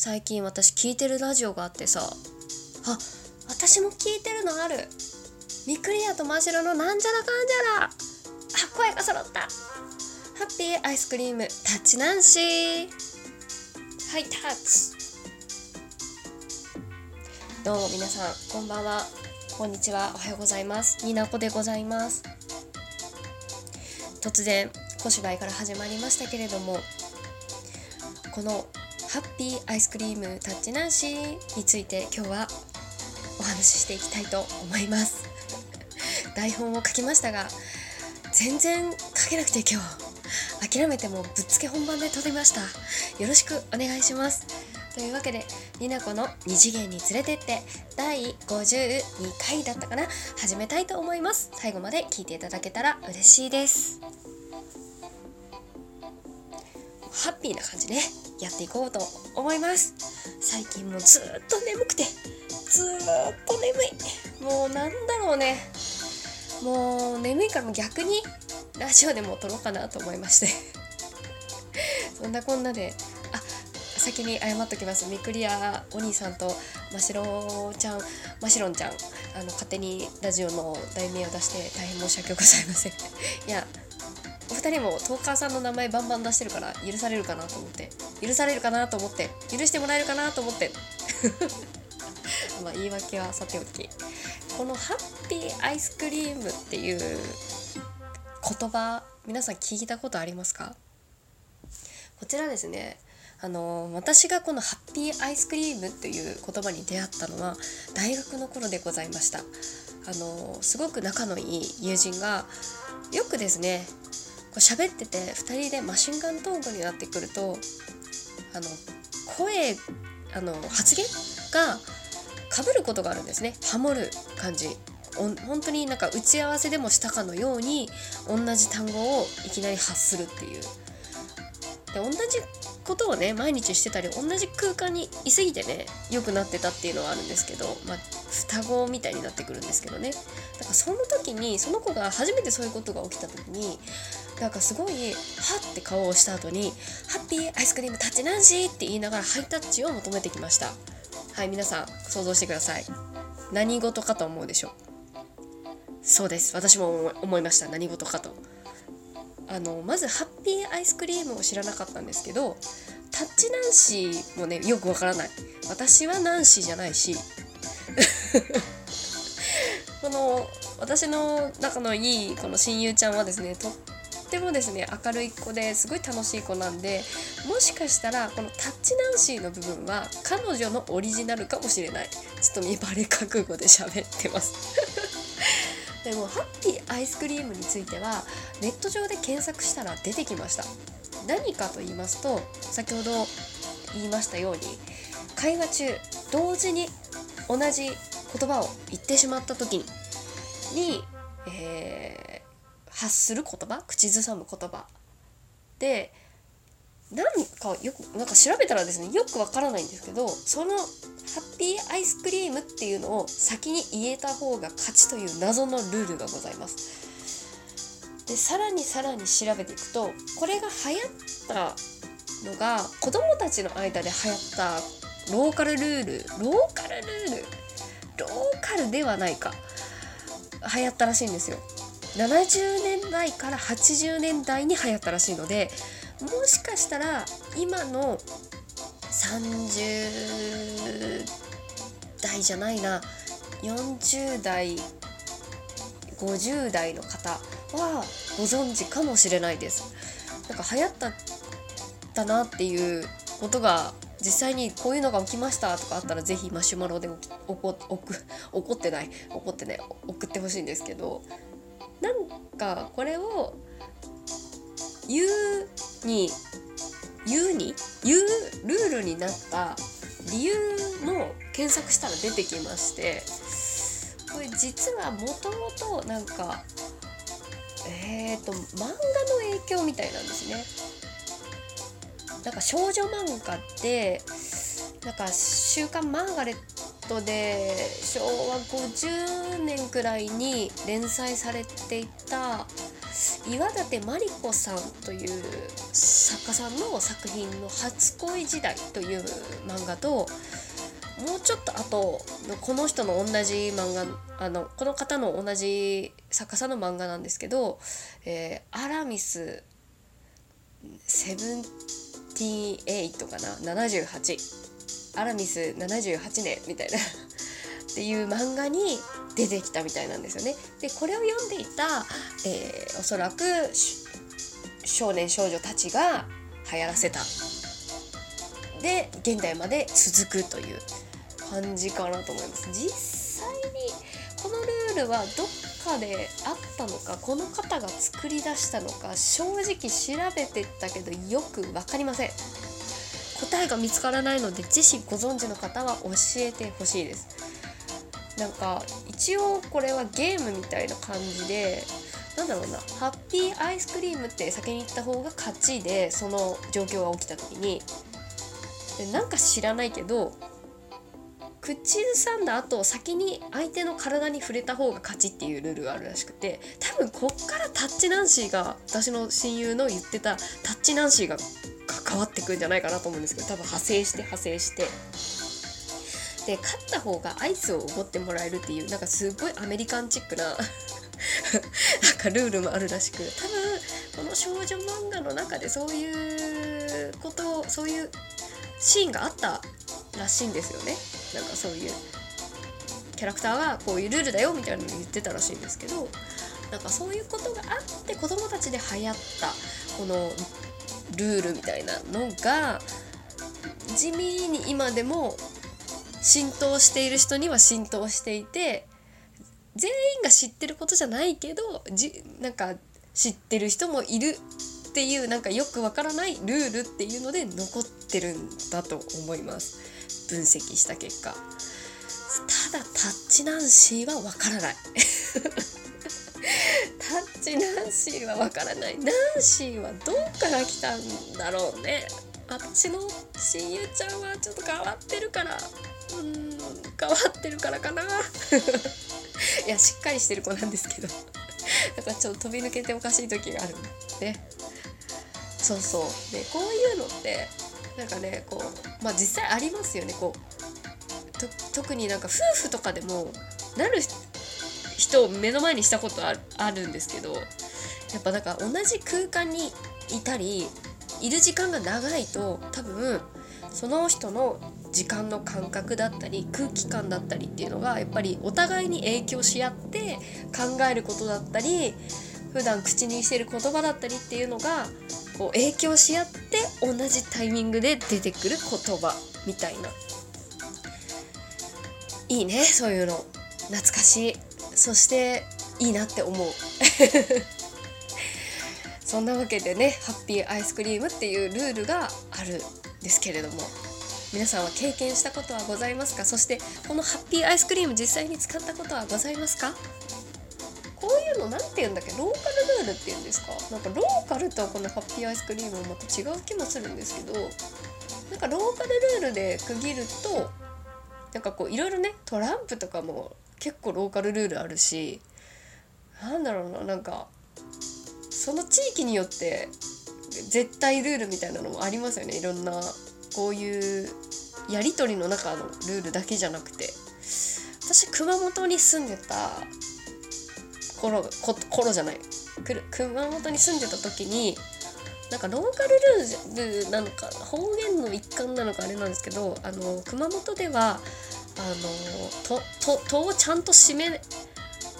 最近私聞いてるラジオがあってさ。あ私も聞いてるのある。ミクリアとマシロのなんじゃらかんじゃら。あ声が揃った。ハッピーアイスクリームタッチナンシー。はいタッチ。どうも皆さんこんばんは。こんにちは。おはようございます。になこでございます。突然小芝居から始まりましたけれどもこのハッピーアイスクリームタッチナンシーについて今日はお話ししていきたいと思います。台本を書きましたが全然書けなくて今日諦めてもぶっつけ本番で撮りました。よろしくお願いします。というわけでになこの二次元に連れてって第52回だったかな。始めたいと思います。最後まで聞いていただけたら嬉しいです。ハッピーな感じね。やっていこうと思います。最近もずっと眠くてずっと眠い。もうなんだろうね。もう眠いから逆にラジオでも撮ろうかなと思いまして。そんなこんなであ先に謝っときます。みくりやお兄さんとましろちゃんましろんちゃんあの勝手にラジオの題名を出して大変申し訳ございません。いやお二人もトーカーさんの名前バンバン出してるから許されるかなと思って。許されるかなと思って許してもらえるかなと思って。まあ言い訳はさておき。このハッピーアイスクリームっていう言葉皆さん聞いたことありますか？こちらですね。あの私がこのハッピーアイスクリームっていう言葉に出会ったのは大学の頃でございました。あのすごく仲のいい友人がよくですねこう喋ってて2人でマシンガントークになってくるとあの声あの発言がかぶることがあるんですね。ハモる感じ。本当になんか打ち合わせでもしたかのように同じ単語をいきなり発するっていう。で同じことをね毎日してたり同じ空間にいすぎてね良くなってたっていうのはあるんですけどまあ双子みたいになってくるんですけどね。だからその時にその子が初めてそういうことが起きた時になんかすごいはって顔をした後に「ハッピーアイスクリームタッチナンシー」って言いながらハイタッチを求めてきました。はい皆さん想像してください。何事かと思うでしょう。そうです。私も思いました。何事かと。あのまずハッピーアイスクリームを知らなかったんですけどタッチナンシーもねよくわからない。私はナンシーじゃないし この私の仲のいいこの親友ちゃんはですねとってもですね明るい子ですごい楽しい子なんでもしかしたらこのタッチナンシーの部分は彼女のオリジナルかもしれない。ちょっと見バレ覚悟で喋ってます。でもハッピーアイスクリームについてはネット上で検索したら出てきました。何かと言いますと先ほど言いましたように会話中同時に同じ言葉を言ってしまった時に、えー、発する言葉口ずさむ言葉で何かよくなんか調べたらですねよくわからないんですけどそのハッピーアイスクリームっていうのを先に言えた方が勝ちという謎のルールがございます。でさらにさらに調べていくとこれが流行ったのが子供たちの間で流行ったローカルルールローカルルールローカルではないか。流行ったらしいんですよ。70年代から80年代に流行ったらしいのでもしかしたら今の30代じゃないな40代50代の方はご存知かもしれないです。なんか流行ったなっていうことが実際にこういうのが起きましたとかあったら是非マシュマロで怒 怒ってない怒ってね送ってほしいんですけどなんかこれを言うに言うに言うルールになった理由も検索したら出てきましてこれ実はもともとなんかえっ、ー、と漫画の影響みたいなんですね。なんか少女漫画ってなんか「週刊マーガレット」で昭和50年くらいに連載されていた岩立真理子さんという作家さんの作品の「初恋時代」という漫画ともうちょっとあとこの人の同じ漫画あのこの方の同じ作家さんの漫画なんですけど「えー、アラミスセブン78かな78アラミス78年」みたいな。っていう漫画に出てきたみたいなんですよね。でこれを読んでいた、えー、おそらく少年少女たちが流行らせた。で現代まで続くという感じかなと思います。実際にこのルールはどっかであったのかこの方が作り出したのか正直調べてったけどよく分かりません。答えが見つからないので自身ご存知の方は教えてほしいです。なんか一応これはゲームみたいな感じでなんだろうなハッピーアイスクリームって先に言った方が勝ちでその状況が起きた時に。なんか知らないけど口ずさんだ後先に相手の体に触れた方が勝ちっていうルールがあるらしくて多分こっからタッチナンシーが私の親友の言ってたタッチナンシーが変わってくんじゃないかなと思うんですけど多分派生して派生して。で勝った方がアイスをおごってもらえるっていうなんかすごいアメリカンチックな なんかルールもあるらしく多分この少女漫画の中でそういうことそういうシーンがあったらしいんですよね。なんかそういうキャラクターはこういうルールだよみたいなのを言ってたらしいんですけどなんかそういうことがあって子供たちで流行ったこのルールみたいなのが地味に今でも浸透している人には浸透していて全員が知ってることじゃないけどじなんか知ってる人もいるっていうなんかよくわからないルールっていうので残ってるんだと思います。分析した結果。ただタッチナンシーはわからない。タッチナンシーはわからない。ナンシーはどっから来たんだろうね。私の親友ちゃんはちょっと変わってるから。うん変わってるからかな。いやしっかりしてる子なんですけど。だからちょっと飛び抜けておかしい時があるんねそうそう。でこういうのってなんかねこうまあ実際ありますよね。こう特になんか夫婦とかでもなる人を目の前にしたことあるあるんですけどやっぱなんか同じ空間にいたりいる時間が長いと多分その人の時間の感覚だったり空気感だったりっていうのがやっぱりお互いに影響し合って考えることだったり普段口にしてる言葉だったりっていうのがこう影響し合って同じタイミングで出てくる言葉みたいな。いいねそういうの。懐かしい。そしていいなって思う。そんなわけでねハッピーアイスクリームっていうルールがあるんですけれども。皆さんは経験したことはございますか？そしてこのハッピーアイスクリーム実際に使ったことはございますか？の何て言うんだっけ？ローカルルールって言うんですか？なんかローカルとこのハッピーアイスクリームはまた違う気もするんですけどなんかローカルルールで区切るとなんかこういろいろねトランプとかも結構ローカルルールあるしなんだろうななんかその地域によって絶対ルールみたいなのもありますよね。いろんなこういうやり取りの中のルールだけじゃなくて。私熊本に住んでた頃こ頃じゃない。熊本に住んでた時になんかローカルルールなのか方言の一環なのかあれなんですけどあの熊本ではあのととをちゃんと締め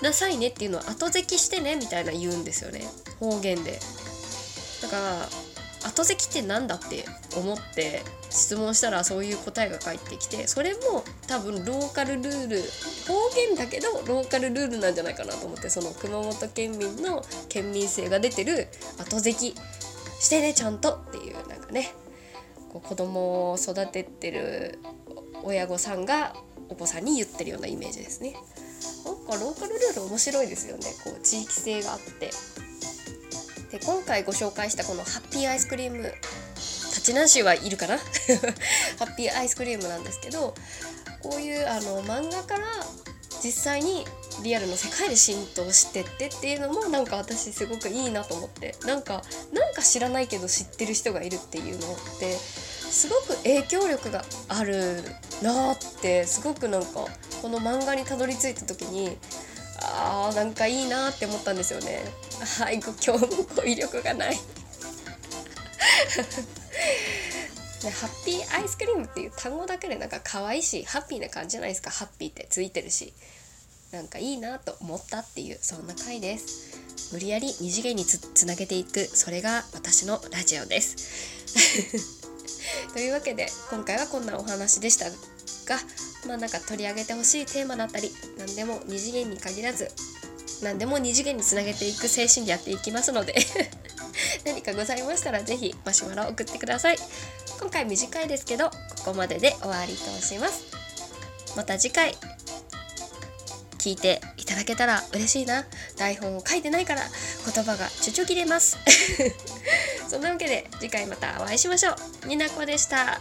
なさいねっていうのを後付きしてねみたいな言うんですよね。方言で。だから後付きって何だって思って質問したらそういう答えが返ってきてそれも多分ローカルルール方言だけどローカルルールなんじゃないかなと思ってその熊本県民の県民性が出てる後付きしてねちゃんとっていうなんかねこう子供を育ててる親御さんがお子さんに言ってるようなイメージですね。なんかローカルルール面白いですよね。こう地域性があって。で今回ご紹介したこのハッピーアイスクリーム立ちなしはいるかな？ハッピーアイスクリームなんですけどこういうあの漫画から実際にリアルの世界で浸透してってっていうのもなんか私すごくいいなと思って。なんかなんか知らないけど知ってる人がいるっていうのってすごく影響力があるなってすごくなんかこの漫画にたどり着いた時にあーなんかいいなって思ったんですよね。はい今日も語彙力がない。ね、ハッピーアイスクリームっていう単語だけでなんか可愛いしハッピーな感じじゃないですか。ハッピーってついてるし。なんかいいなと思ったっていうそんな回です。無理やり二次元につつなげていく。それが私のラジオです。というわけで今回はこんなお話でしたがまあなんか取り上げてほしいテーマだったり何でも二次元に限らず何でも二次元につなげていく精神でやっていきますので 何かございましたら是非マシュマロ送ってください。今回短いですけどここまでで終わりとします。また次回聞いていただけたら嬉しいな。台本を書いてないから言葉がちょちょ切れます。そんなわけで次回またお会いしましょう。になこでした。